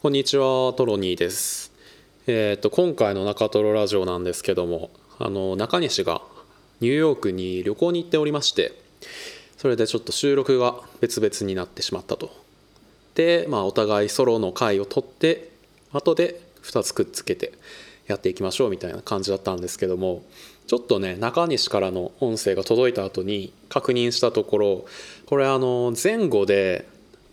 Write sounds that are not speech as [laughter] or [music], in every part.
こんにちは、トロニーです。えっ、と今回の中トロラジオなんですけども、あの中西がニューヨークに旅行に行っておりまして、それでちょっと収録が別々になってしまったと。で、まあお互いソロの回を取って、後で2つくっつけてやっていきましょうみたいな感じだったんですけども、ちょっとね中西からの音声が届いた後に確認したところ、これあの前後で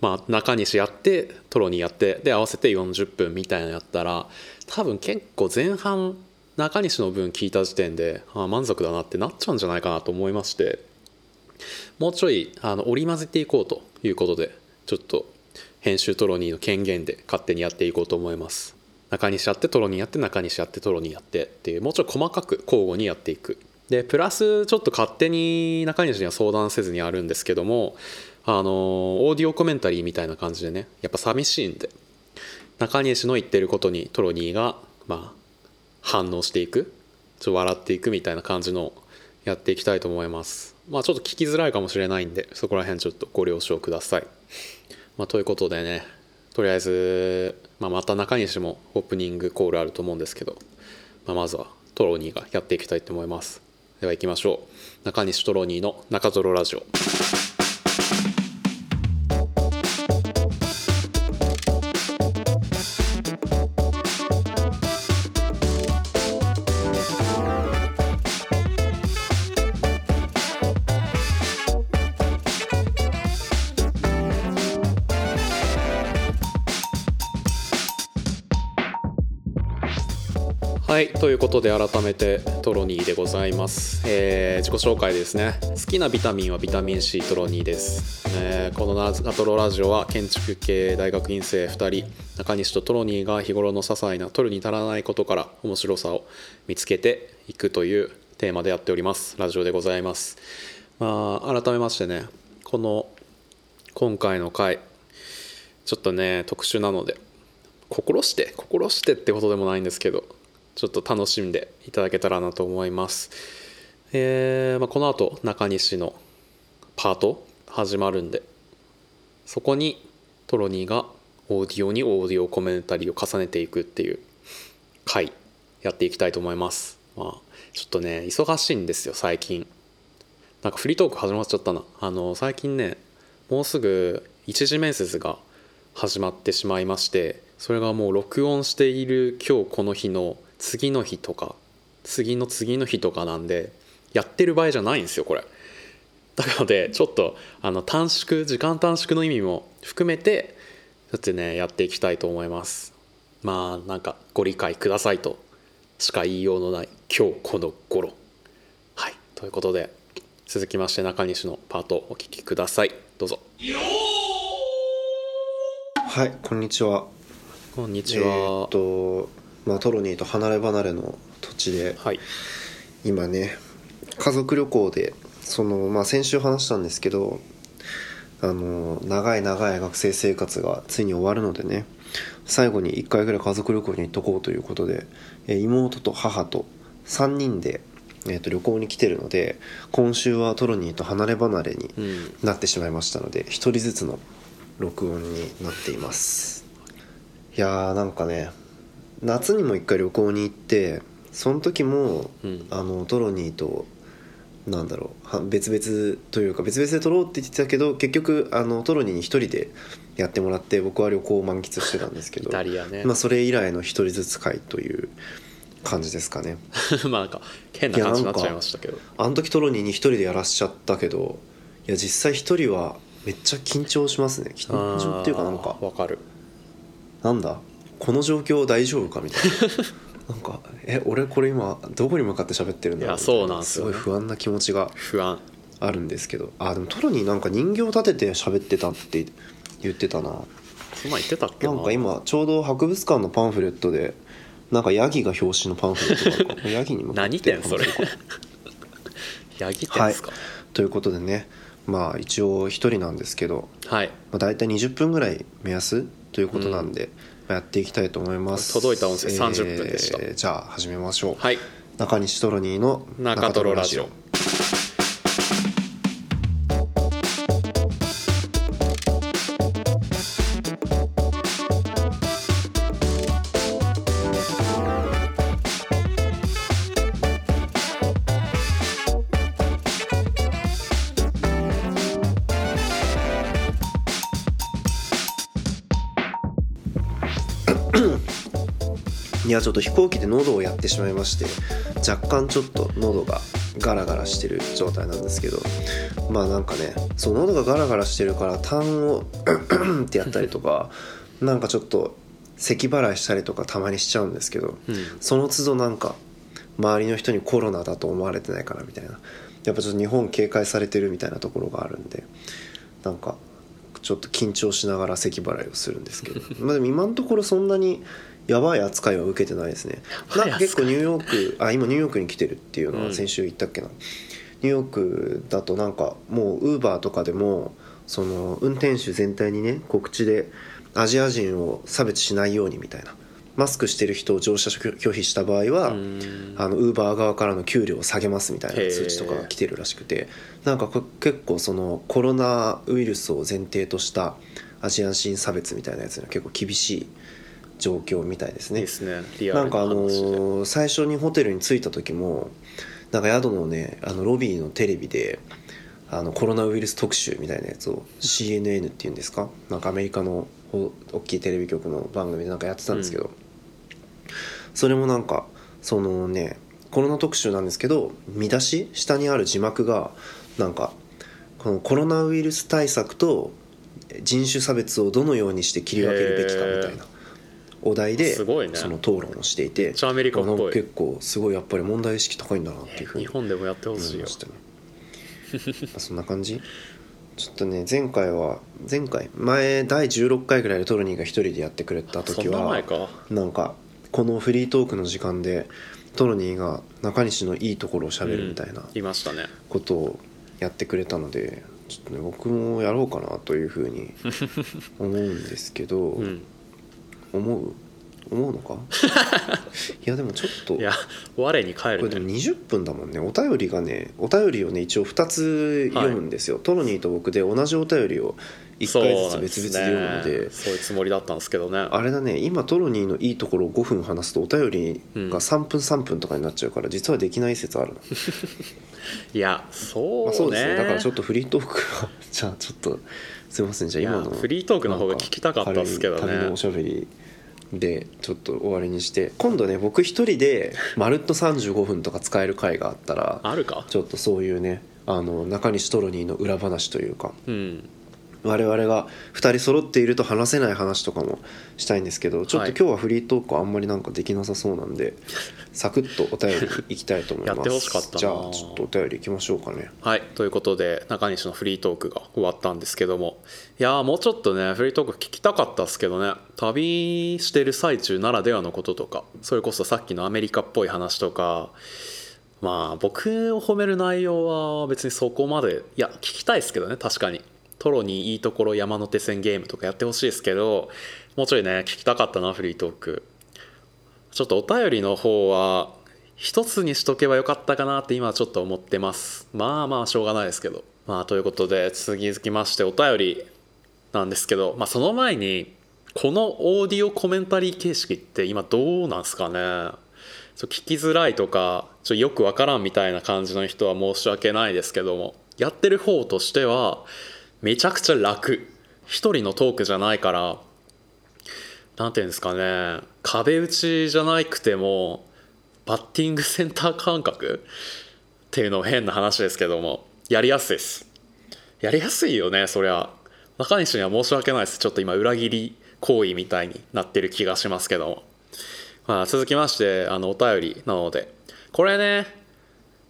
まあ、中西やってトロニーやってで合わせて40分みたいなのやったら多分結構前半中西の分聞いた時点でああ満足だなってなっちゃうんじゃないかなと思いましてもうちょいあの織り交ぜていこうということでちょっと編集トロニーの権限で勝手にやっていこうと思います。中西やってトロニーやって中西やってトロニーやってっていうもうちょい細かく交互にやっていく。でプラスちょっと勝手に中西には相談せずにあるんですけどもあのオーディオコメンタリーみたいな感じでねやっぱ寂しいんで中西の言ってることにトロニーがまあ反応していくちょっと笑っていくみたいな感じのやっていきたいと思います。まあちょっと聞きづらいかもしれないんでそこら辺ちょっとご了承ください、まあ、ということでねとりあえず、まあ、また中西もオープニングコールあると思うんですけど、まあ、まずはトロニーがやっていきたいと思います。では行きましょう。中西トロニーの中トロラジオ。はいということで改めてトロニーでございます、えー自己紹介ですね。好きなビタミンはビタミン C トロニーです、えーこのナトロラジオは建築系大学院生2人中西とトロニーが日頃の些細な取るに足らないことから面白さを見つけていくというテーマでやっております。ラジオでございます。まあ改めましてねこの今回の回ちょっとね特殊なので心して心してってことでもないんですけどちょっと楽しんでいただけたらなと思います、えーまあ、この後中西のパート始まるんでそこにトロニーがオーディオにオーディオコメンタリーを重ねていくっていう回やっていきたいと思います。まあちょっとね忙しいんですよ最近。なんかフリートーク始まっちゃったな。あの最近ねもうすぐ一次面接が始まってしまいましてそれがもう録音している今日この日の次の日とか次の次の日とかなんでやってる場合じゃないんですよこれ。だのでちょっとあの短縮時間短縮の意味も含めてちょっとねやっていきたいと思います。まあなんかご理解くださいとしか言いようのない今日この頃。はい。ということで続きまして中西のパートお聞きください。どうぞ。はいこんにちは。こんにちえは、ーっとまあトロニーと離れ離れの土地ではい。今ね家族旅行でそのまあ先週話したんですけどあの長い長い学生生活がついに終わるのでね最後に1回ぐらい家族旅行に行っとこうということで、えー妹と母と3人で、えーっと旅行に来てるので今週はトロニーと離れ離れにうん。なってしまいましたので1人ずつの録音になっています。いやーなんかね夏にも一回旅行に行ってその時も、うん。あのトロニーとなんだろうは別々というか別々で撮ろうって言ってたけど結局あのトロニーに一人でやってもらって僕は旅行を満喫してたんですけイどね、まあ、それ以来の一人ずつ会という感じですかね。[laughs] まあなんか変な感じになっちゃいましたけど。あの時トロニーに一人でやらしちゃったけどいや実際一人はめっちゃ緊張しますね。緊張っていうかなんかわかる。なんだ？この状況大丈夫かみたいな。[laughs] なんかえ俺これ今どこに向かって喋ってるんだろういやそうなんですすよね。ごい不安な気持ちが不安。あるんですけど。あでもトロニーなんか人形立てて喋ってたって言ってたな。そんなん言ってたっけな。んなか今ちょうど博物館のパンフレットでなんかヤギが表紙のパンフレットがあるか。ら [laughs] ヤギに向かって。何店それ。[laughs] ヤギ店ですか？ということでね。まあ一応一人なんですけど、はい、まあ、大体20分ぐらい目安ということなんで、まあやっていきたいと思います。届いた音声30分でした。えーじゃあ始めましょう、はい、中西トロニーの中トロラジオいやちょっと飛行機で喉をやってしまいまして若干ちょっと喉がガラガラしてる状態なんですけどまあなんかねそう喉がガラガラしてるから痰をってやったりとかなんかちょっと咳払いしたりとかたまにしちゃうんですけど、うんその都度なんか周りの人にコロナだと思われてないかなみたいな。やっぱちょっと日本警戒されてるみたいなところがあるんでなんかちょっと緊張しながら咳払いをするんですけど。まあでも今のところそんなにやばい扱いは受けてないですね。なんか結構ニューヨークあ今ニューヨークに来てるっていうのうん。は先週言ったっけな、ニューヨークだとなんかもうウーバーとかでもその運転手全体にね告知でアジア人を差別しないようにみたいな。マスクしてる人を乗車拒否した場合はうん。あのウーバー側からの給料を下げますみたいな通知とかが来てるらしくて。なんかこ結構そのコロナウイルスを前提としたアジア人差別みたいなやつには結構厳しい状況みたいですね。ですね。なんかあのー最初にホテルに着いた時もなんか宿のねあのロビーのテレビであのコロナウイルス特集みたいなやつを CNN っていうんですか？なんかアメリカのほ大きいテレビ局の番組でなんかやってたんですけど、それもなんかそのねコロナ特集なんですけど見出し下にある字幕がなんかこのコロナウイルス対策と人種差別をどのようにして切り分けるべきかみたいなお題ですごいね。その討論をしていてアメリカっぽい。結構すごいやっぱり問題意識高いんだなっていうふうに日本でもやってほ思しいよそんな感じ？ちょっとね前回は前回？前第16回ぐらいでトロニーが一人でやってくれた時そんなはなんかこのフリートークの時間でトロニーが中西のいいところをしゃべるみたいなことをやってくれたのでちょっとね僕もやろうかなというふうに思うんですけど、[laughs] うん思う思うのか？[laughs] いやでもちょっと。いや我に返これでもるね20分だもんね。お便りがねお便りをね一応2つ読むんですよ、トロニーと僕で同じお便りを1回ずつ別々で読むので。そういうつもりだったんですけどね。あれだね今トロニーのいいところを5分話すとお便りが3分3分とかになっちゃうから実はできない説あるの、[laughs] いやそうね,、まあ、そうですね。だからちょっとフリートークは [laughs] じゃあちょっとすいません。じゃあ今のフリートークの方が聞きたかったっすけどね。旅のおしゃべりでちょっと終わりにして今度ね僕一人でまるっと35分とか使える回があったらあるか？ちょっとそういうねあの中西トロニーの裏話というか。うん我々が2人揃っていると話せない話とかもしたいんですけどちょっとはい今日はフリートークあんまりなんかできなさそうなんでサクッとお便りいきたいと思います。やってほしかったな。じゃあちょっとお便りいきましょうかね。はい。ということで中西のフリートークが終わったんですけども。いやーもうちょっとねフリートーク聞きたかったっすけどね。旅してる最中ならではのこととかそれこそさっきのアメリカっぽい話とかまあ僕を褒める内容は別にそこまでいや聞きたいですけどね確かにトロにいいところ山手線ゲームとかやってほしいですけどもうちょいね聞きたかったなフリートーク。ちょっとお便りの方は一つにしとけばよかったかなって今はちょっと思ってます。まあまあしょうがないですけど。まあということで続きましてお便りなんですけど、まあ、その前にこのオーディオコメンタリー形式って今どうなんすかね。聞きづらいとかちょよくわからんみたいな感じの人は申し訳ないですけどもやってる方としてはめちゃくちゃ楽。一人のトークじゃないからなんていうんですかね。壁打ちじゃなくてもバッティングセンター感覚？っていうのも変な話ですけども。やりやすいです。やりやすいよねそりゃ。中西には申し訳ないです。ちょっと今裏切り行為みたいになってる気がしますけども、まあ、続きましてあのお便りなので。これね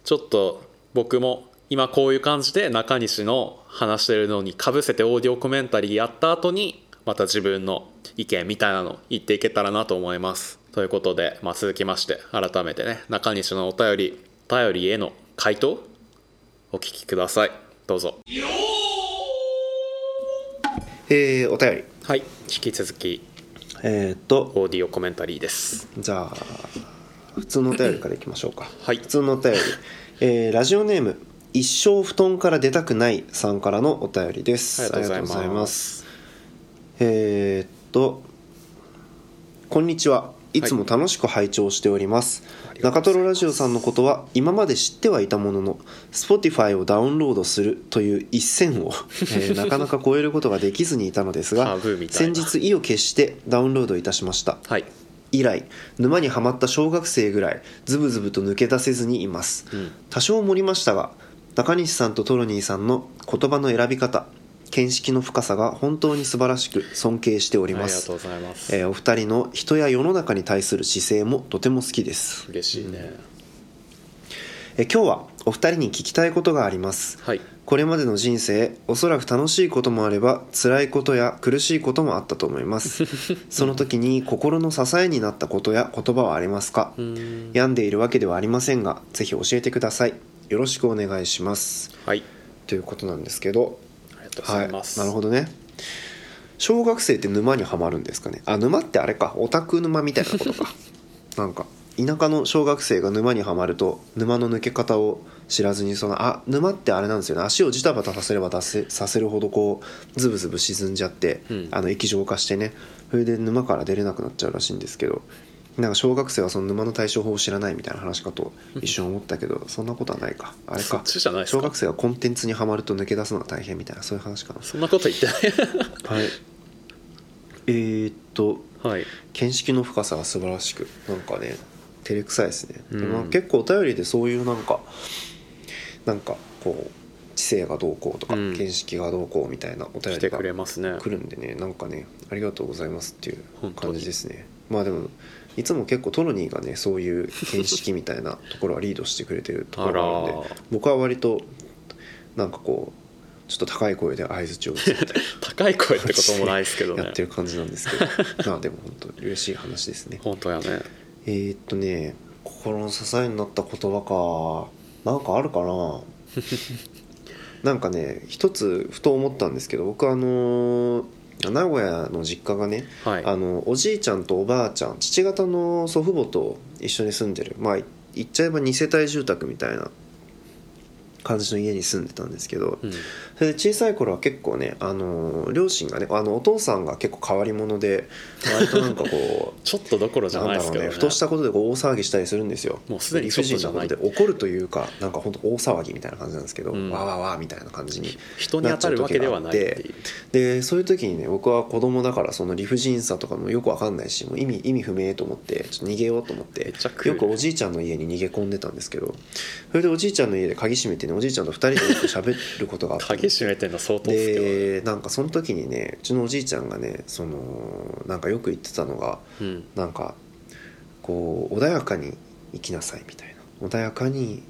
ちょっと僕も今こういう感じで中西の話してるのにかぶせてオーディオコメンタリーやった後にまた自分の意見みたいなの言っていけたらなと思います。ということで、まあ、続きまして改めてね中西のお便りお便りへの回答お聞きください。どうぞ。えー、お便り。はい引き続きえー、っとオーディオコメンタリーです。じゃあ普通のお便りからいきましょうか。はい。普通のお便り、えーラジオネーム一生布団から出たくないさんからのお便りです。ありがとうございます。えーっとこんにちは。い。つも楽しく拝聴しております、中トロラジオさんのことは今まで知ってはいたものの Spotify をダウンロードするという一線を、[laughs] えーなかなか超えることができずにいたのですが先な。日意を決してダウンロードいたしました。はい。以来沼にはまった小学生ぐらいズブズブと抜け出せずにいます、ん。多少盛りましたが中西さんとトロニーさんの言葉の選び方見識の深さが本当に素晴らしく尊敬しております。ありがとうございます、えーお二人の人や世の中に対する姿勢もとても好きです、嬉しいね、えー今日はお二人に聞きたいことがあります。はい。これまでの人生おそらく楽しいこともあれば辛いことや苦しいこともあったと思います。[laughs] その時に心の支えになったことや言葉はありますか？うん。病んでいるわけではありませんがぜひ教えてくださいよろしくお願いします。はい。ということなんですけど。ありがとうございます、はい、なるほどね。小学生って沼にはまるんですかね？あ沼ってあれか。オタク沼みたいなことか。[laughs] なんか田舎の小学生が沼にはまると沼の抜け方を知らずにそのあ沼ってあれなんですよね。足をジタバタさせれば出せさせるほどこうズブズブ沈んじゃって、うん。あの液状化してね。それで沼から出れなくなっちゃうらしいんですけどなんか小学生はその沼の対処法を知らないみたいな話かと一瞬思ったけどそんなことはないか。あれか。小学生はコンテンツにはまると抜け出すのが大変みたいなそういう話かな。そんなこと言ってない。[laughs] はい。えー、っとはい。見識の深さが素晴らしくなんかね照れくさいですね、でうん。まあ、結構お便りでそういうなんかなんかこう知性がどうこうとか、うん。見識がどうこうみたいなお便りが来てくれますね。来るんでねなんかねありがとうございますっていう感じですね。まあでもいつも結構トロニーがねそういう見識みたいなところはリードしてくれてるところがあるんで僕は割となんかこうちょっと高い声で相づちを打つ [laughs] 高い声ってこともないですけどね。やってる感じなんですけど。[laughs] まあでも本当嬉しい話ですね。本当やね。えー、っとね心の支えになった言葉か。なんかあるかな？[laughs] なんかね一つふと思ったんですけど僕あの名古屋の実家がね、はい。あのおじいちゃんとおばあちゃん父方の祖父母と一緒に住んでる。まあ言っちゃえば2世帯住宅みたいな感じの家に住んでたんですけど、うん小さい頃は結構ねあの両親がねあのお父さんが結構変わり者で割となんかこう [laughs] ちょっとどころじゃないですけどね。ねふとしたことでこう大騒ぎしたりするんですよ。もうすでに理不尽なことで。怒るというかなんか本当大騒ぎみたいな感じなんですけど、うん。わーわーわーみたいな感じに人に当たるわけではないでそういう時にね僕は子供だからその理不尽さとかもよくわかんないしもう意味意味不明と思ってちょっと逃げようと思ってよくおじいちゃんの家に逃げ込んでたんですけどそれでおじいちゃんの家で鍵閉めてねおじいちゃんと2人でよく喋ることがあった [laughs] 鍵閉めてんの相当ですけどね。でなんかその時にねうちのおじいちゃんがねそのなんかよく言ってたのがうん。なんかこう穏やかに生きなさいみたいな。穏やかに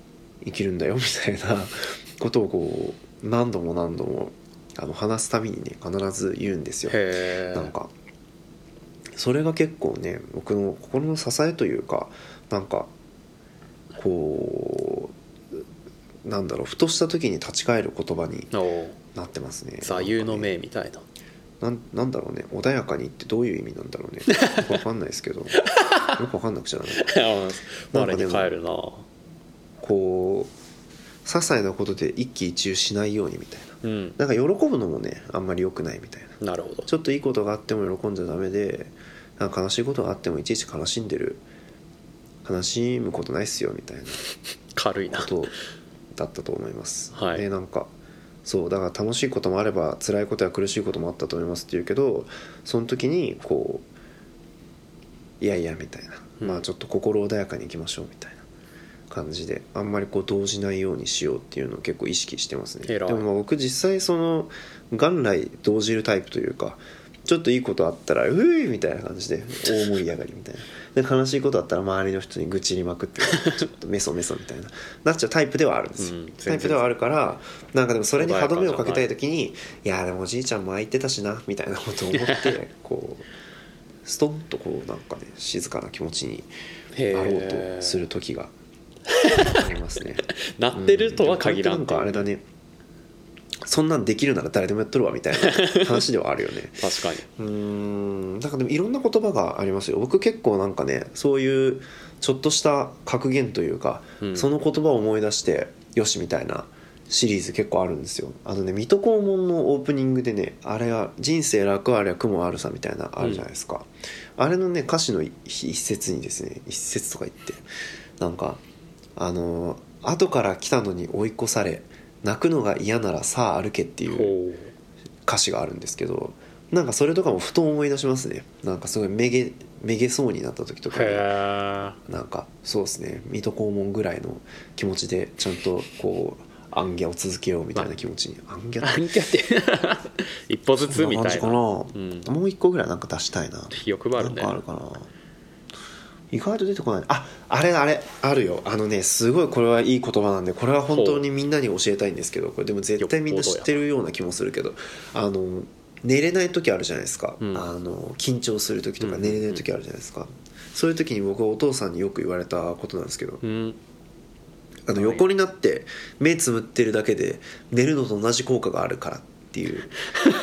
生きるんだよみたいな [laughs] ことをこう何度も何度もあの話すたびにね必ず言うんですよ。なんかそれが結構ね僕の心の支えというかなんかこうなんだろうふとした時に立ち返る言葉になってますね。座右の銘みたいな。なんなんだろうね。穏やかにってどういう意味なんだろうね。よ [laughs] くわかんないですけど。よくわかんなくちゃダメ。我に帰るな。こう些細なことで一喜一憂しないようにみたいな。うん。なんか喜ぶのもねあんまり良くないみたいな。なるほど。ちょっといいことがあっても喜んじゃダメでなんか悲しいことがあってもいちいち悲しんでる。悲しむことないっすよみたいな。軽いな。ことだったと思います、はい。でなんかそうだから楽しいこともあれば辛いことや苦しいこともあったと思いますって言うけどその時にこういやいやみたいな、うん。まあちょっと心穏やかにいきましょうみたいな感じであんまりこう動じないようにしようっていうのを結構意識してますね。でもまあ僕実際その元来動じるタイプというかちょっといいことあったら「うい!」みたいな感じで大盛り上がりみたいな。で悲しいことあったら周りの人に愚痴りまくってちょっとメソメソみたいな。なっちゃうタイプではあるんですよ、うんタイプではあるからなんかでもそれに歯止めをかけたい時に「いやでもおじいちゃんも空いてたしな」みたいなことを思って [laughs] こうストンとこうなんかね静かな気持ちにへなろうえとする時がありますね。なってるとは限らう。んんっていうかあれだねそんなんできるなら誰でもやっとるわみたいな [laughs] 話ではあるよね。確かに。うーん。なんかでもいろんな言葉がありますよ。僕結構なんかねそういうちょっとした格言というか、うん。その言葉を思い出してよしみたいなシリーズ結構あるんですよ。あのね水戸黄門のオープニングでねあれは人生楽あれは苦もあるさみたいなあるじゃないですか、あれのね歌詞の一一節にですね一節とか言ってなんかあの後から来たのに追い越され泣くのが嫌ならさあ歩けっていう歌詞があるんですけどなんかそれとかもふと思い出しますね。なんかすごいめげめげそうになった時とかなんかそうですね。水戸黄門ぐらいの気持ちでちゃんとこうアンギャを続けようみたいな気持ちに。アンギャって？何キャって？[laughs] 一歩ずつみたいな。うん。もう一個ぐらいなんか出したいな。欲張るね。あるかな意外と出てこない。ああれあれあるよ。あのねすごいこれはいい言葉なんでこれは本当にみんなに教えたいんですけどこれでも絶対みんな知ってるような気もするけどあの寝れない時あるじゃないですか、うん。あの緊張する時とかうん。寝れない時あるじゃないですか、そういう時に僕はお父さんによく言われたことなんですけどうん。あの横になって目つむってるだけで寝るのと同じ効果があるからっていう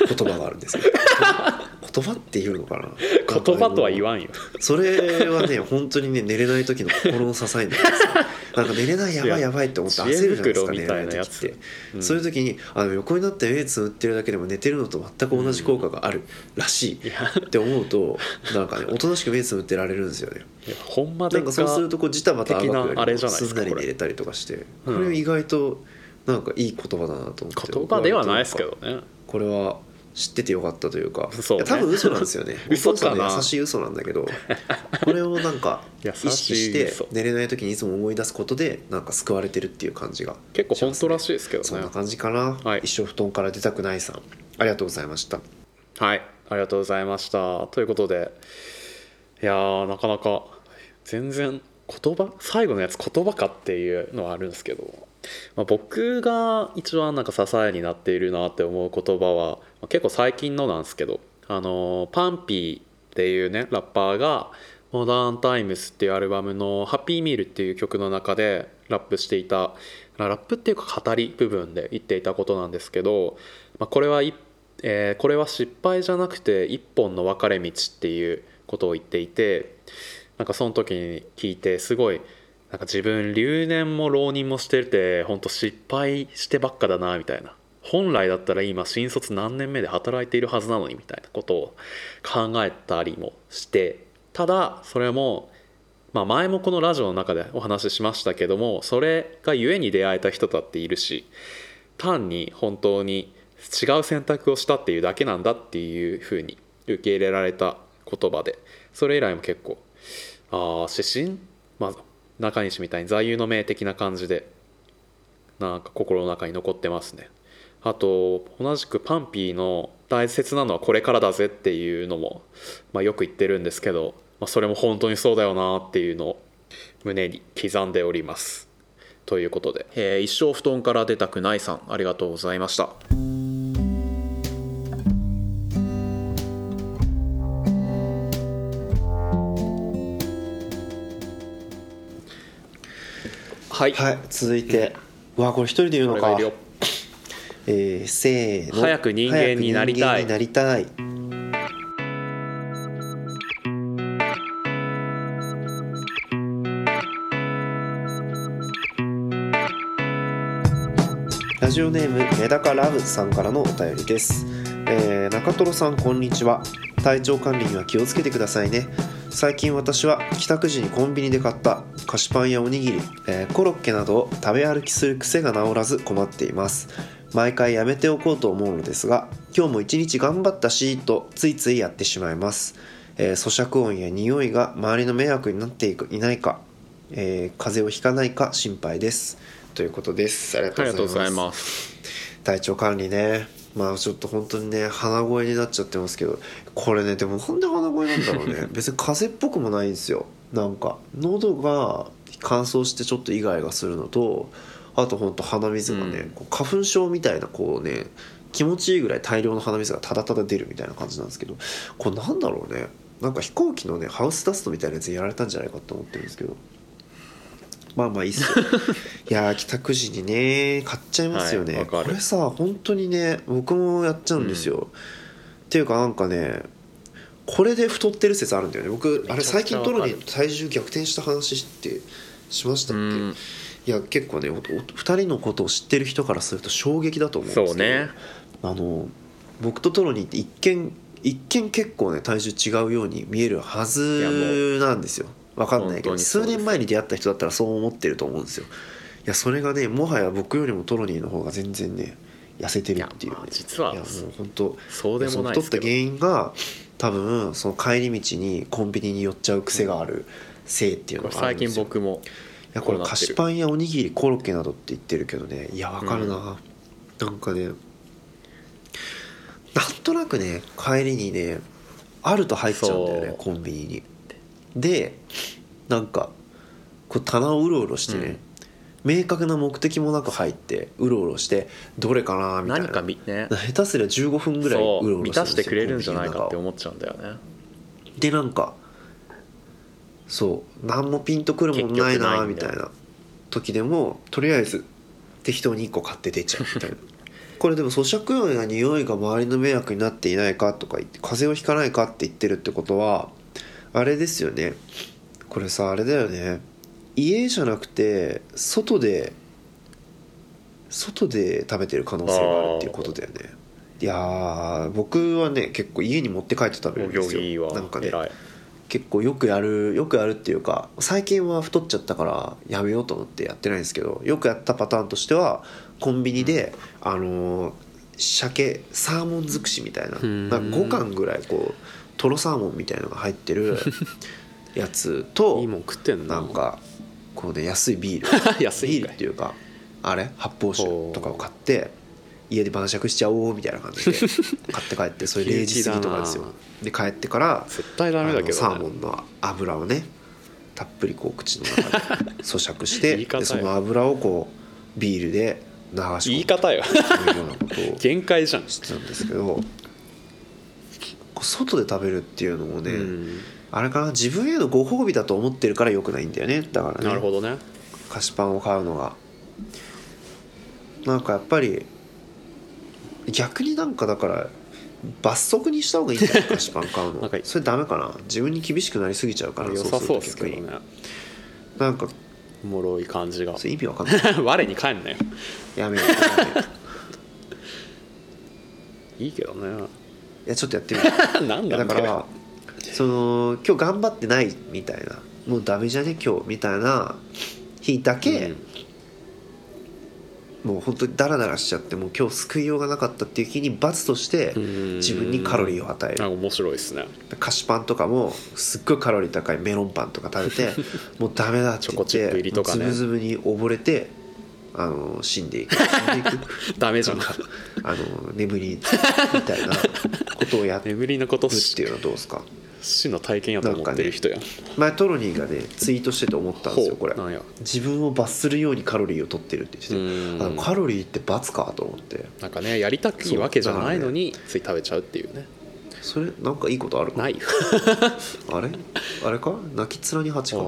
言葉があるんですよ [laughs] 言葉っていうのかな？言葉とは言わわんよ。それはね [laughs] 本当にね寝れない時の心の支えになるんですよ。[laughs] なんか寝れないやばいやばいって思って焦るじゃないですか寝ないい時って、うん。そういう時にあの横になって目つむってるだけでも寝てるのと全く同じ効果があるらしいって思うとなんかねおとなしく目つむってられるんですよね。いやほんまでなんかそうするとこうジタバタあがくよ。的なあれじゃないですんなり寝れたりとかして。うん。これ意外となんかいい言葉だなと思って言葉ではないですけどね。これは知っててよかったというか。そうね。多分嘘なんですよね。[laughs] 嘘かな。の優しい嘘なんだけどこれをなんか [laughs] 意識して嘘寝れない時にいつも思い出すことでなんか救われてるっていう感じが結構本当らしいですけどね。そんな感じかな、はい。一生布団から出たくないさん。ありがとうございました。はい。ありがとうございました。ということでいやーなかなか全然言葉？最後のやつ言葉かっていうのはあるんですけど、まあ、僕が一番なんか支えになっているなって思う言葉は、まあ結構最近のなんですけどあのパンピーっていうねラッパーが「モダンタイムス」っていうアルバムの「ハッピーミール」っていう曲の中でラップしていたラップっていうか語り部分で言っていたことなんですけど、まあ、これは一えーこれは失敗じゃなくて一本の分かれ道っていうことを言っていてなんかその時に聞いてすごいなんか自分留年も浪人もしてて本当失敗してばっかだなみたいな。本来だったら今新卒何年目で働いているはずなのにみたいなことを考えたりもしてただそれもまあ前もこのラジオの中でお話ししましたけどもそれがゆえに出会えた人だっているし単に本当に違う選択をしたっていうだけなんだっていうふうに受け入れられた言葉でそれ以来も結構ああ指針、まあ、中西みたいに座右の銘的な感じでなんか心の中に残ってますね。あと同じくパンピーの大切なのはこれからだぜっていうのも、まあ、よく言ってるんですけど、まあ、それも本当にそうだよなっていうのを胸に刻んでおります。ということで、えー一生布団から出たくないさんありがとうございました。はい、はい。続いて、うわこれ一人で言うのか。えーせーの。早く人間になりたい。なりたい。ラジオネームメダカラブさんからのお便りです、えー中トロさんこんにちは。体調管理には気をつけてくださいね。最近私は帰宅時にコンビニで買った菓子パンやおにぎり、えーコロッケなどを食べ歩きする癖が治らず困っています。毎回やめておこうと思うのですが今日も一日頑張ったしとついついやってしまいます、えー咀嚼音や匂いが周りの迷惑になっていくいないか、えー風邪をひかないか心配です。ということです。ありがとうございます。体調管理ねまあちょっと本当にね鼻声になっちゃってますけどこれねでもなんで鼻声なんだろうね。[laughs] 別に風邪っぽくもないんですよ。なんか喉が乾燥してちょっとイガイガするのとあと本当鼻水がね、うん。こう花粉症みたいなこうね気持ちいいぐらい大量の鼻水がただただ出るみたいな感じなんですけどこれなんだろうね。なんか飛行機のねハウスダストみたいなやつやられたんじゃないかと思ってるんですけどまあまあいいっす。よ [laughs] いやー帰宅時にね買っちゃいますよね、はいこれさ本当にね僕もやっちゃうんですよ、っていうかなんかねこれで太ってる説あるんだよね。僕あれ最近トロに体重逆転した話ってしましたっけ、うん。いや結構ねおお二人のことを知ってる人からすると衝撃だと思うんですけどそうね。あの僕とトロニーって一見一見結構ね体重違うように見えるはずなんですよわかんないけど数年前に出会った人だったらそう思ってると思うんですよ。いやそれがねもはや僕よりもトロニーの方が全然ね痩せてるっていう。ねいやまあ実はもう本当そうでもない太った原因が多分その帰り道にコンビニに寄っちゃう癖があるせいっていうのがあるんですよ。僕もいやこれ菓子パンやおにぎりコロッケなどって言ってるけどね。いやわかるな、なんかねなんとなくね帰りにねあると入っちゃうんだよねコンビニにでなんかこう棚をうろうろしてね、明確な目的もなく入ってうろうろしてどれかなみたいな。何かみね。下手すりゃ15分ぐらいうろうろそう満たしてくれるんじゃないかって思っちゃうんだよね。でなんかそう何もピンとくるもんないなみたいな。時でもとりあえず適当に1個買って出ちゃうみたいな。[laughs] これでも咀嚼音や匂いが周りの迷惑になっていないかとか言って風邪をひかないかって言ってるってことはあれですよね。これさあれだよね。家じゃなくて外で外で食べてる可能性があるっていうことだよね。いやー僕はね結構家に持って帰って食べるおんですよ。なんかね。結構よくやるよくやるっていうか最近は太っちゃったからやめようと思ってやってないんですけどよくやったパターンとしてはコンビニで、あのー鮭サーモン尽くしみたいな。ん。なんか5貫ぐらいこうトロサーモンみたいのが入ってる [laughs] やつといいもん食ってんな。なんかこうね安いビール。[laughs] 安いビールっていうかあれ？発泡酒とかを買って家で晩酌しちゃおうみたいな感じで [laughs] 買って帰ってそれ0時過ぎとかですよ。で帰ってから絶対ダメだけどね。サーモンの油をねたっぷりこう口の中で咀嚼してでその油をこうビールで流し込む言い方よというようなことを限界じゃん。してたんですけど外で食べるっていうのもね、うん。あれかな自分へのご褒美だと思ってるからよくないんだよね。だからね。なるほどね。菓子パンを買うのが。なんかやっぱり逆になんかだから罰則にした方がいいんじゃない？[laughs] 菓子パン買うなんかのそれダメかな？自分に厳しくなりすぎちゃうから良さそうですけどね。なんかおもろい感じが。意味わかんない。[laughs] 我に返んなよ。やめようやめよう。[laughs] いいけどねいやちょっとやってみる。[laughs] なんいやだだからその今日頑張ってないみたいなもうダメじゃね？今日みたいな日だけ、もう本当にダラダラしちゃってもう今日救いようがなかったっていう日に罰としてうん。自分にカロリーを与える。あ面白いですね。菓子パンとかもすっごいカロリー高いメロンパンとか食べて [laughs] もうダメだって言っチョコチップ入てりとかね。もうズブズブに溺れてあの死んでいく。死んでいくダメじゃん。あの眠りみたいなことをやる眠りのことっていうのはどうですか？死の体験やと思ってる人やん。前トロニーがねツイートしてて思ったんですよこれ。自分を罰するようにカロリーを取ってるって言うんっててあのカロリーって罰かと思って。なんかねやりたくいいわけじゃないのについ食べちゃうっていうね。それなんかいいことあるか？ない。よ [laughs] あれ？あれか？泣き面に蜂か？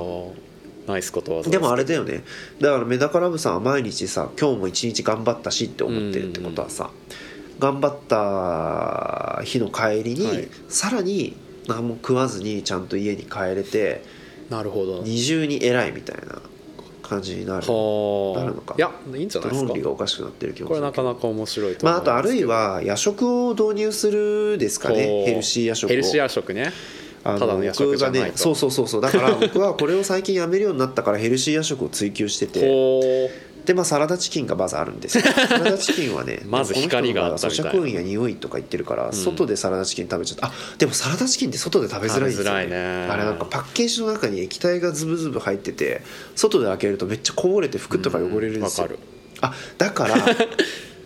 ナイスことわざでもあれでだよね。だからメダカラブさんは毎日さ今日も一日頑張ったしって思ってるってことはさ頑張った日の帰りに、はい。さらに何も食わずにちゃんと家に帰れてすなるほど。二重に偉いみたいな感じになるはなるのか。あいやいいんじゃないです論か理がおかしくなってる気もこれするなかなか面白いとまあ、あとあるいは夜食を導入するですかね。ヘルシー夜食を。ヘルシー夜食ねあの僕がねそうそうそうそう。だから [laughs] 僕はこれを最近やめるようになったからヘルシー夜食を追求してて。ほでまあサラダチキンがまずあるんですよ。[laughs] サラダチキンはねまず光があった咀嚼音や匂いとか言ってるから、外でサラダチキン食べちゃったあでもサラダチキンって外で食べづらいんですよ、食べづらいねあれなんかパッケージの中に液体がズブズブ入ってて外で開けるとめっちゃこぼれて服とか汚れるんですよ、うんあだから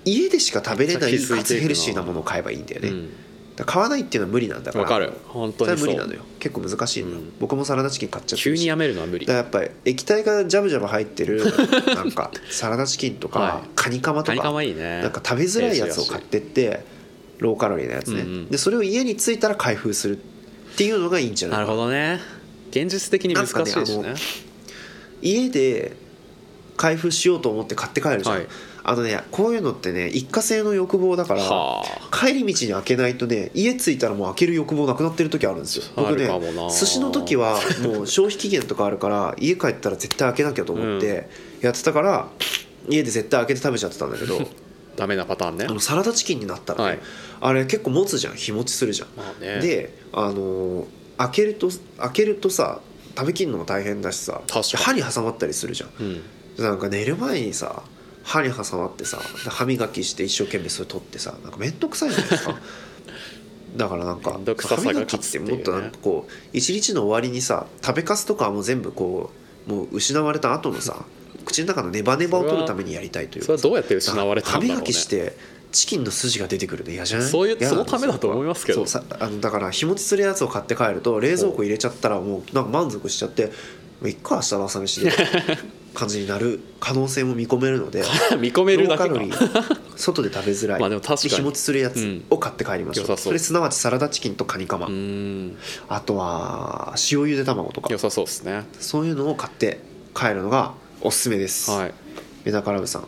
家でしか食べれないかつヘルシーなものを買えばいいんだよね、うん買わないっていうのは無理なんだからわかる。本当に無理なのよ。結構難しいのよ、うん。僕もサラダチキン買っちゃって急にやめるのは無理。だやっぱり液体がジャブジャブ入ってる [laughs] なんかサラダチキンとか、はい。カニカマとカニカかマいいね。なんか食べづらいやつを買ってってローカロリーなやつね、うんうん。でそれを家に着いたら開封するっていうのがいいんじゃないな。るほどね。現実的に難しいですねね家で開封しようと思って買って帰るじゃん、はいあのねこういうのってね一過性の欲望だからは帰り道に開けないとね家着いたらもう開ける欲望なくなってる時あるんですよ。僕あるねかもな寿司の時はもう消費期限とかあるから家帰ったら絶対開けなきゃと思ってやってたから家で絶対開けて食べちゃってたんだけど [laughs] ダメなパターンね。あのサラダチキンになったらね、はい。あれ結構持つじゃん日持ちするじゃん、まあね。であのー開けると開けるとさ食べきるのも大変だしさ確かに。歯に挟まったりするじゃん。うん。なんか寝る前にさ歯に挟まってさ歯磨きして一生懸命それ取ってさなんか面倒くさいじゃないですか。[laughs] だからなんか歯磨きってもっとなんかこう一日の終わりにさ食べかすとかはもう全部こうもう失われた後のさ口の中のネバネバを取るためにやりたいというそれはどうやって失われたんだろうね。歯磨きしてチキンの筋が出てくるの嫌じゃない？そういうそのためだと思いますけど。そうさあのだから日持ちするやつを買って帰ると冷蔵庫入れちゃったらもうなんか満足しちゃってもういっか明日の朝飯で [laughs] 感じになる可能性も見込めるので [laughs] 見込めるだけか。外で食べづらい [laughs] まあでも確かに。日持ちするやつを買って帰りましょう、良さそう。それすなわちサラダチキンとカニカマ、あとは塩ゆで卵とか。良さそうですね。そういうのを買って帰るのがおすすめです、はい。メダカラブさん。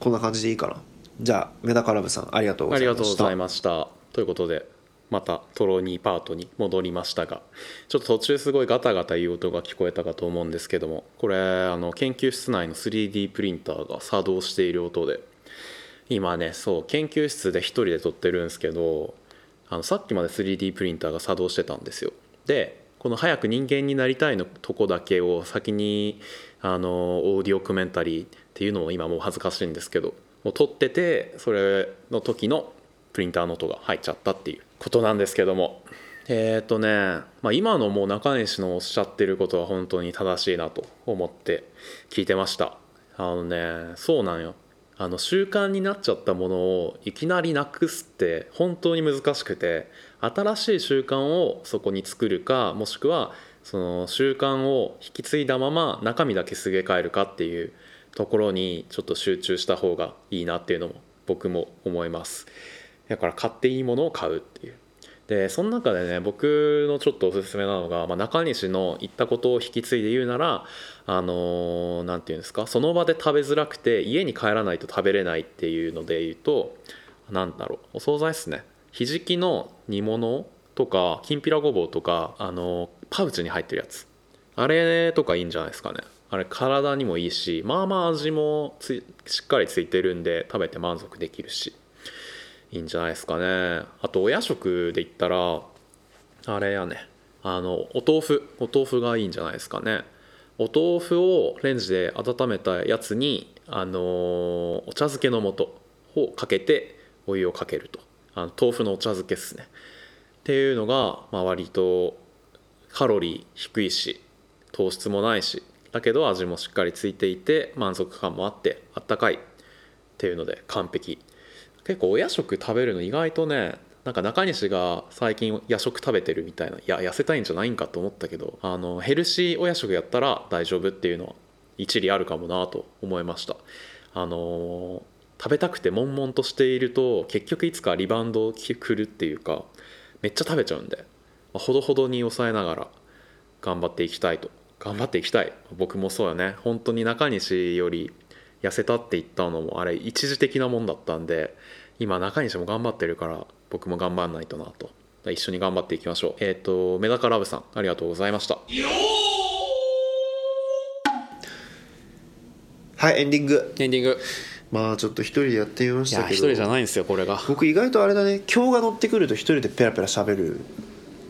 こんな感じでいいかな。じゃあメダカラブさんありがとうごあざいました。りがとうございました。ということでまたトロニーパートに戻りましたがちょっと途中すごいガタガタいう音が聞こえたかと思うんですけどもこれあの研究室内の 3D プリンターが作動している音で今ねそう研究室で一人で撮ってるんですけどあのさっきまで 3D プリンターが作動してたんですよ。でこの早く人間になりたいのとこだけを先にあのオーディオコメンタリーっていうのも今もう恥ずかしいんですけどもう撮っててそれの時のプリンターの音が入っちゃったっていう。ことなんですけども。えっ、とね、まあ、今のもう中西のおっしゃってることは本当に正しいなと思って聞いてました。あのねそうなんよ。あの習慣になっちゃったものをいきなりなくすって本当に難しくて新しい習慣をそこに作るかもしくはその習慣を引き継いだまま中身だけすげ替えるかっていうところにちょっと集中した方がいいなっていうのも僕も思います。だから買っていいものを買うっていう。でその中でね僕のちょっとおすすめなのが、まあ、中西の言ったことを引き継いで言うならあの何て言うんですかその場で食べづらくて家に帰らないと食べれないっていうので言うと何だろうお惣菜っすね。ひじきの煮物とかきんぴらごぼうとかあのパウチに入ってるやつ。あれとかいいんじゃないですかね。あれ体にもいいしまあまあ味もつしっかりついてるんで食べて満足できるし。いいんじゃないですかね。あとお夜食で言ったらあれやね。あのお豆腐。お豆腐がいいんじゃないですかね。お豆腐をレンジで温めたやつにあのお茶漬けの素をかけてお湯をかけると。あの豆腐のお茶漬けっすね。っていうのが、まあ、割とカロリー低いし糖質もないしだけど味もしっかりついていて満足感もあってあったかい。っていうので完璧。結構お夜食食べるの意外とねなんか中西が最近夜食食べてるみたいないや痩せたいんじゃないんかと思ったけどあのヘルシーお夜食やったら大丈夫っていうのは一理あるかもなと思いました。あの食べたくて悶々としていると結局いつかリバウンドくるっていうかめっちゃ食べちゃうんで、まあほどほどに抑えながら頑張っていきたいと。頑張っていきたい。僕もそうよね。本当に中西より痩せたって言ったのもあれ一時的なもんだったんで今中西も頑張ってるから僕も頑張らないとなと。一緒に頑張っていきましょう。えっ、とメダカラブさんありがとうございました。はいエンディング。エンディング。まあちょっと一人でやってみまいしたけど。や一人じゃないんですよこれが。僕意外とあれだね今日が乗ってくると一人でペラペラ喋る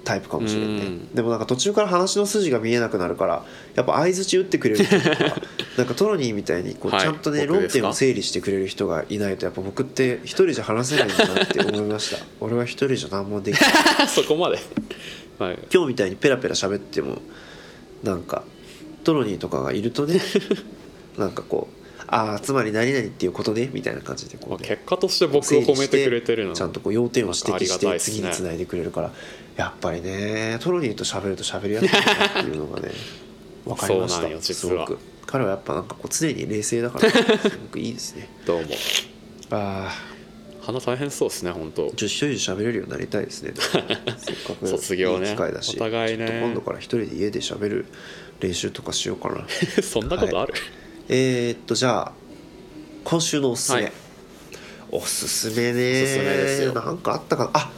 タイプかもしれんね。うん。でもなんか途中から話の筋が見えなくなるからやっぱ相づち打ってくれる人とか [laughs] なんかトロニーみたいにこうはい。ちゃんとね、僕ですか？論点を整理してくれる人がいないとやっぱ僕って一人じゃ話せないんだなって思いました。[laughs] 俺は一人じゃ何もできない。[laughs] そこまで。はい。今日みたいにペラペラ喋ってもなんかトロニーとかがいるとねなんかこうああつまり何々っていうことねみたいな感じでこまあ、う、ね、結果として僕を褒めてくれてるの。ちゃんとこう要点を指摘して次につないでくれるからやっぱりねトロニーと喋ると喋りやすいなっていうのがね [laughs] 分かりました。すごく。彼はやっぱなんかこう常に冷静だから [laughs] すごくいいですね。どうも。ああ鼻大変そうですね本当。ちょっと一人で喋れるようになりたいですね。[laughs] せっかく卒業ね。いい機会だし。お互いね。今度から一人で家で喋る練習とかしようかな。そんなことある、えー、っとじゃあ今週のおすすめ、はい。おすすめね。おすすめですよ。なんかあったかな？あ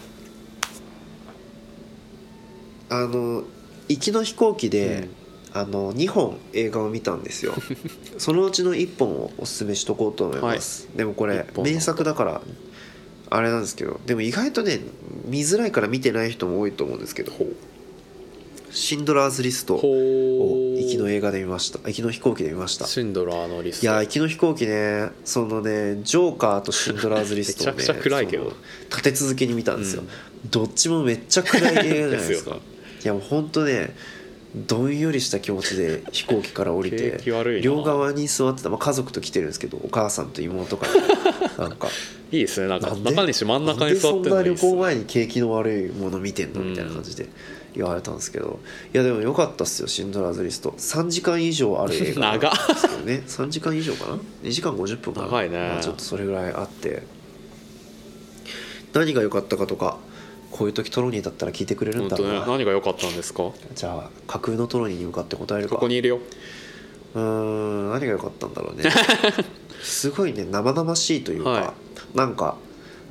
あの行きの飛行機で、あの2本映画を見たんですよ。[laughs] そのうちの1本をおすすめしとこうと思います、でもこれ名作だからあれなんですけどでも意外とね見づらいから見てない人も多いと思うんですけどほう「シンドラーズリスト」ほをきの映画で見ました。行きの飛行機で見ました。シンドラーのリスト。いや行きの飛行機ねそのねジョーカーとシンドラーズリストをねめちゃくちゃ暗いけど。その立て続けに見たんですよ、うん。どっちもめっちゃ暗い映画じゃないですか。でいやもうほんとねどんよりした気持ちで飛行機から降りて景気悪いな。両側に座ってた、まあ、家族と来てるんですけどお母さんと妹から。[laughs] なんか。いいですね。なんかなんで？中西真ん中に座ってるなんでそんな旅行前に景気の悪いもの見てんの？みたいな感じで言われたんですけどいやでも良かったっすよシンドラーズリスト。3時間以上ある映画なんですけどね [laughs] 3 [laughs] 時間以上かな？2時間50分かな。長いね。まあ、ちょっとそれぐらいあって。何が良かったかとかこういう時トロニーだったら聞いてくれるんだろうな、ね。何が良かったんですか？じゃあ架空のトロニーに向かって答えるか。ここにいるよ。うーん何が良かったんだろうね。[laughs] すごいね生々しいというか、はなんか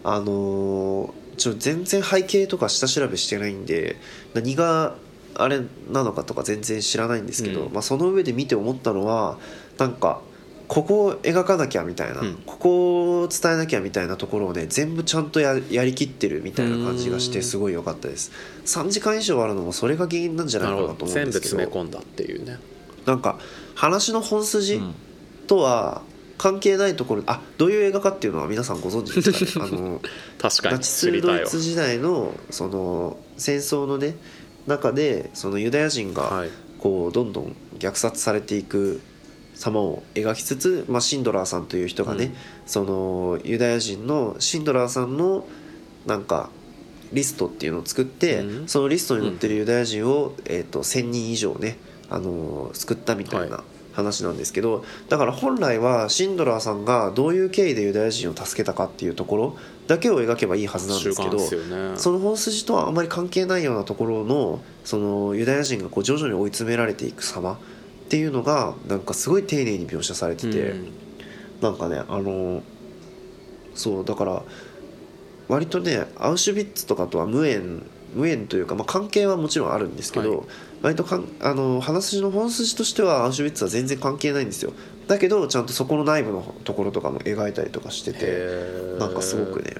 あのーちょ全然背景とか下調べしてないんで何があれなのかとか全然知らないんですけど、うん。まあ、その上で見て思ったのはなんかここを描かなきゃみたいな、うん。ここを伝えなきゃみたいなところをね全部ちゃんとややりきってるみたいな感じがしうん。てすごい良かったです。3時間以上あるのもそれが原因なんじゃないなかなと思うんですけど。詰め込んだっていうね。なんか話の本筋、うん。とは関係ないところあどういう映画かっていうのは皆さんご存知ですかね？[laughs] あの確かにナチスドイツ時代のその戦争のね中でそのユダヤ人がはい。こうどんどん虐殺されていく様を描きつつ、まあ、シンドラーさんという人がね、うん。そのユダヤ人のシンドラーさんのなんかリストっていうのを作って、うん。そのリストに載ってるユダヤ人を、えー、と1,000人以上ね、あのー救ったみたいなは話なんですけどだから本来はシンドラーさんがどういう経緯でユダヤ人を助けたかっていうところだけを描けばいいはずなんですけどね。その本筋とはあまり関係ないようなところのそのユダヤ人がこう徐々に追い詰められていく様っていうのがなんかすごい丁寧に描写されてて、うん。なんかねあのそうだから割とねアウシュビッツとかとは無縁無縁というか、まあ、関係はもちろんあるんですけど、はい割とかんあの話の本筋としてはアウシュビッツは全然関係ないんですよ。だけどちゃんとそこの内部のところとかも描いたりとかしててなんかすごくね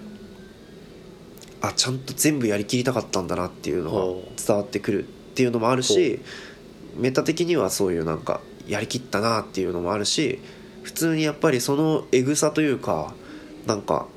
あちゃんと全部やりきりたかったんだなっていうのほが伝わってくるっていうのもあるしメタ的にはそういうなんかやりきったなっていうのもあるし普通にやっぱりそのエグさというかなんか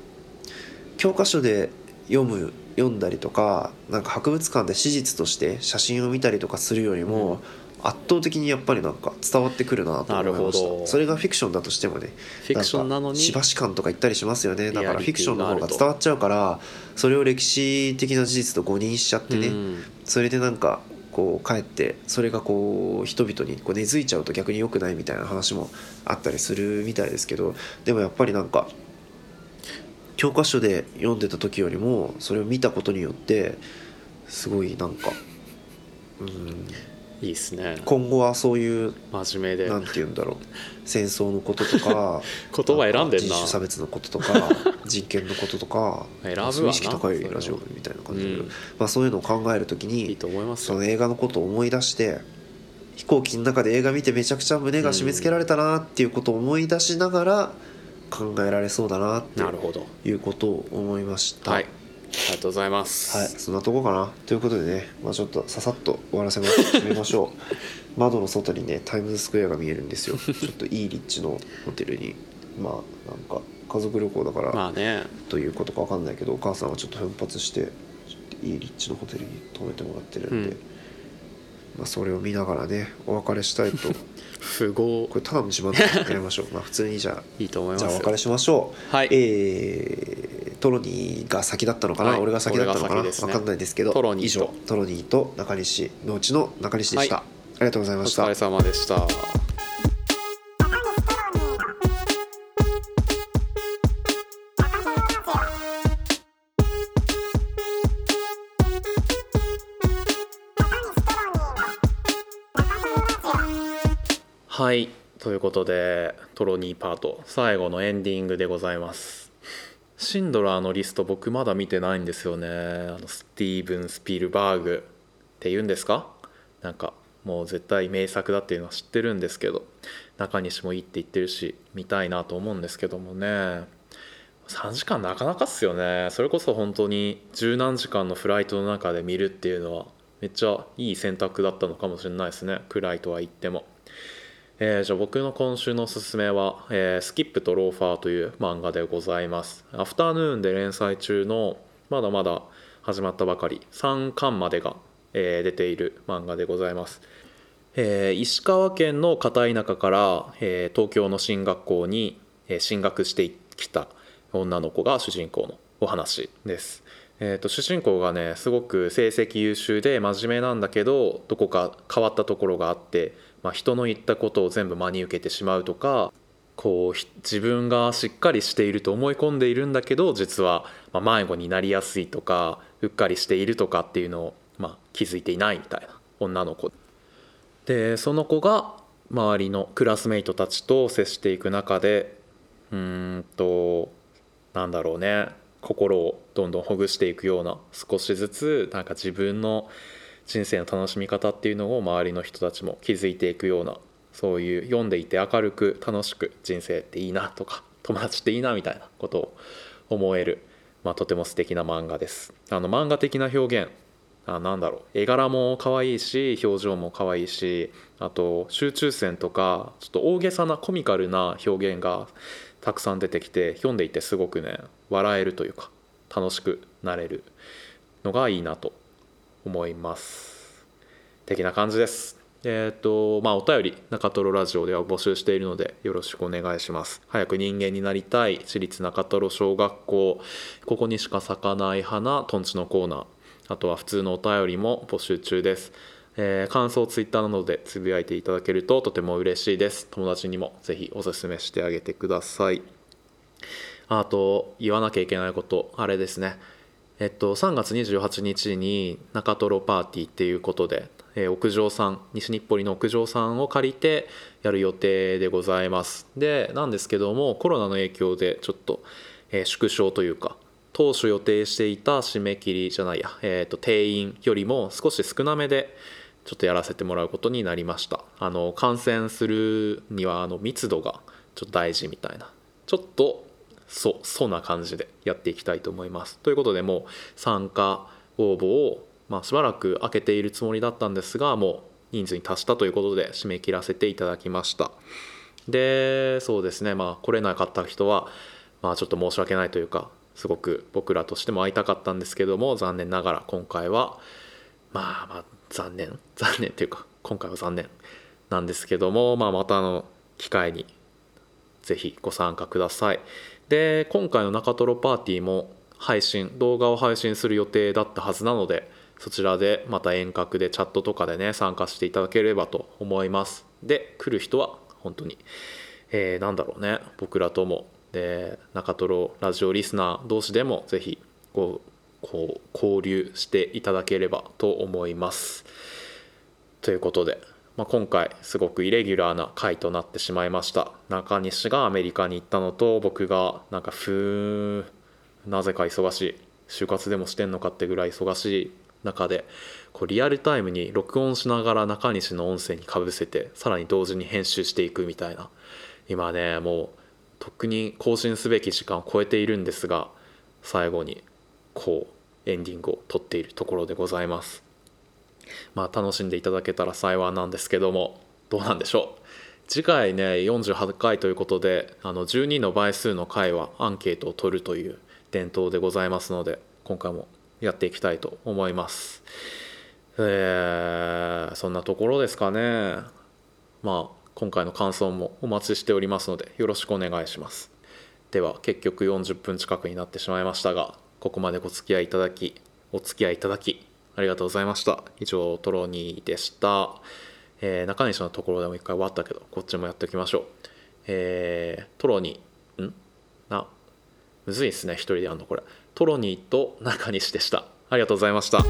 教科書で読む読んだりとかなんか博物館で史実として写真を見たりとかするよりも、圧倒的にやっぱりなんか伝わってくるなと思いまなるほしど。たそれがフィクションだとしてもねフィクションなのにしばし感とか言ったりしますよね。だからフィクションの方が伝わっちゃうからそれを歴史的な事実と誤認しちゃってね、うん。それでなんかこうかえってそれがこう人々にこう根付いちゃうと逆に良くないみたいな話もあったりするみたいですけどでもやっぱりなんか教科書で読んでた時よりもそれを見たことによってすごいなんかうん。いいっすね。今後はそういう真面目で。なんて言うんだろう。戦争のこととか [laughs] 言葉選んでんな。人種差別のこととか [laughs] 人権のこととか選ぶ意識高いラジオみたいな感じで、うん。まあ、そういうのを考えるときにいいと思いますよ。その映画のことを思い出して飛行機の中で映画見てめちゃくちゃ胸が締め付けられたなっていうことを思い出しながら考えられそうだなってなるほど。いうことを思いました。はい。ありがとうございます。はい、そんなとこかな。ということでね、まあ、ちょっとささっと終わらせま決めましょう。[laughs] 窓の外にねタイムズスクエアが見えるんですよ。ちょっといい立地のホテルに。まあなんか家族旅行だから、まあね。ということかわかんないけどお母さんはちょっと奮発してちょっといい立地のホテルに泊めてもらってるんで、うんまあ、それを見ながらねお別れしたいと。[laughs] 富豪これただの自慢でやりましょう。[laughs] まあ普通にじゃあ。いいと思います。じゃあお別れしましょう。はい。えートロニーが先だったのかな、はい。俺が先だったのかな、ね。わかんないですけど。トロニーと。以上。トロニーと中西のうちの中西でした、はい。ありがとうございおました。疲れ様でしたはいということでトロニーパート最後のエンディングでございます。シンドラーのリスト僕まだ見てないんですよね。あのスティーブン・スピルバーグっていうんですか？なんかもう絶対名作だっていうのは知ってるんですけど中西もいいって言ってるし見たいなと思うんですけどもね。3時間なかなかっすよね。それこそ本当に十何時間のフライトの中で見るっていうのはめっちゃいい選択だったのかもしれないですね。暗いとは言っても。えー、じゃあ僕の今週のおすすめは、えー、スキップとローファーという漫画でございます。アフタヌーンで連載中のまだまだ始まったばかり3巻までが、えー、出ている漫画でございます、えー、石川県の片田舎から、えー、東京の進学校に、え、進学してきた女の子が主人公のお話です。えーと、主人公がねすごく成績優秀で真面目なんだけどどこか変わったところがあって、まあ、人の言ったことを全部真に受けてしまうとかこう自分がしっかりしていると思い込んでいるんだけど実は迷子になりやすいとかうっかりしているとかっていうのを、まあ、気づいていないみたいな女の子。でその子が周りのクラスメイトたちと接していく中でうんとなんだろうね心をどんどんほぐしていくような少しずつなんか自分の人生の楽しみ方っていうのを周りの人たちも気づいていくようなそういう読んでいて明るく楽しく人生っていいなとか友達っていいなみたいなことを思える、まあ、とても素敵な漫画です。あの漫画的な表現あなんだろう絵柄も可愛いし表情も可愛いしあと集中線とかちょっと大げさなコミカルな表現がたくさん出てきて読んでいてすごくね笑えるというか楽しくなれるのがいいなと思います。的な感じです。えっ、ー、とまあお便り中トロラジオでは募集しているのでよろしくお願いします。早く人間になりたい私立中トロ小学校ここにしか咲かない花とんちのコーナーあとは普通のお便りも募集中です。えー、感想をツイッターなどでつぶやいていただけるととても嬉しいです。友達にもぜひおすすめしてあげてください。あと言わなきゃいけないことあれですね。えっと3月28日に中トロパーティーっていうことで、えー、屋上さん西日暮里の屋上さんを借りてやる予定でございます。でなんですけどもコロナの影響でちょっと、えー、縮小というか当初予定していた締め切りじゃないや、えーと定員よりも少し少なめでちょっとやらせてもらうことになりました。あの感染するにはあの密度がちょっと大事みたいな。ちょっとそそな感じでやっていきたいと思います。ということでもう参加応募を、まあ、しばらく開けているつもりだったんですがもう人数に達したということで締め切らせていただきました。でそうですね。まあ来れなかった人はまあちょっと申し訳ないというかすごく僕らとしても会いたかったんですけども残念ながら今回はまあまあ残念。残念というか今回は残念なんですけども、まあ、またの機会にぜひご参加ください。で今回の中トロパーティーも配信動画を配信する予定だったはずなのでそちらでまた遠隔でチャットとかでね参加していただければと思いますで来る人は本当に、えー、なんだろうね僕らともで中トロラジオリスナー同士でもぜひこうこう交流していただければと思います。ということで、まあ、今回すごくイレギュラーな回となってしまいました。中西がアメリカに行ったのと僕がなんかふーなぜか忙しい就活でもしてんのかってぐらい忙しい中でこうリアルタイムに録音しながら中西の音声にかぶせてさらに同時に編集していくみたいな。今ねもうとっくに更新すべき時間を超えているんですが最後にこうエンディングを撮っているところでございます。まあ楽しんでいただけたら幸いなんですけどもどうなんでしょう。次回ね48回ということであの12の倍数の回はアンケートを取るという伝統でございますので今回もやっていきたいと思います。えー、そんなところですかね。まあ今回の感想もお待ちしておりますのでよろしくお願いします。では結局40分近くになってしまいましたがここまでご付き合いいただきお付き合いいただきありがとうございました。以上トロニーでした、えー、中西のところでも一回終わったけどこっちもやっておきましょう。えー、トロニーん？な？むずいっすね一人でやるのこれ。トロニーと中西でした。ありがとうございました。